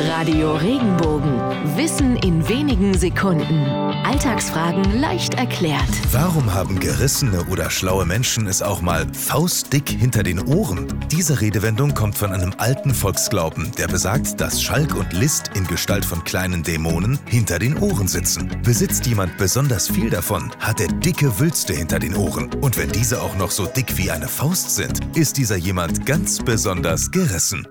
Radio Regenbogen. Wissen in wenigen Sekunden. Alltagsfragen leicht erklärt. Warum haben gerissene oder schlaue Menschen es auch mal faustdick hinter den Ohren? Diese Redewendung kommt von einem alten Volksglauben, der besagt, dass Schalk und List in Gestalt von kleinen Dämonen hinter den Ohren sitzen. Besitzt jemand besonders viel davon, hat er dicke Wülste hinter den Ohren. Und wenn diese auch noch so dick wie eine Faust sind, ist dieser jemand ganz besonders gerissen.